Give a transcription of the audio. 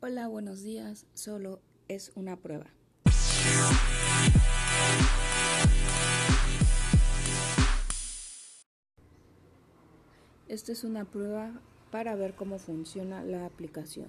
Hola, buenos días. Solo es una prueba. Esta es una prueba para ver cómo funciona la aplicación.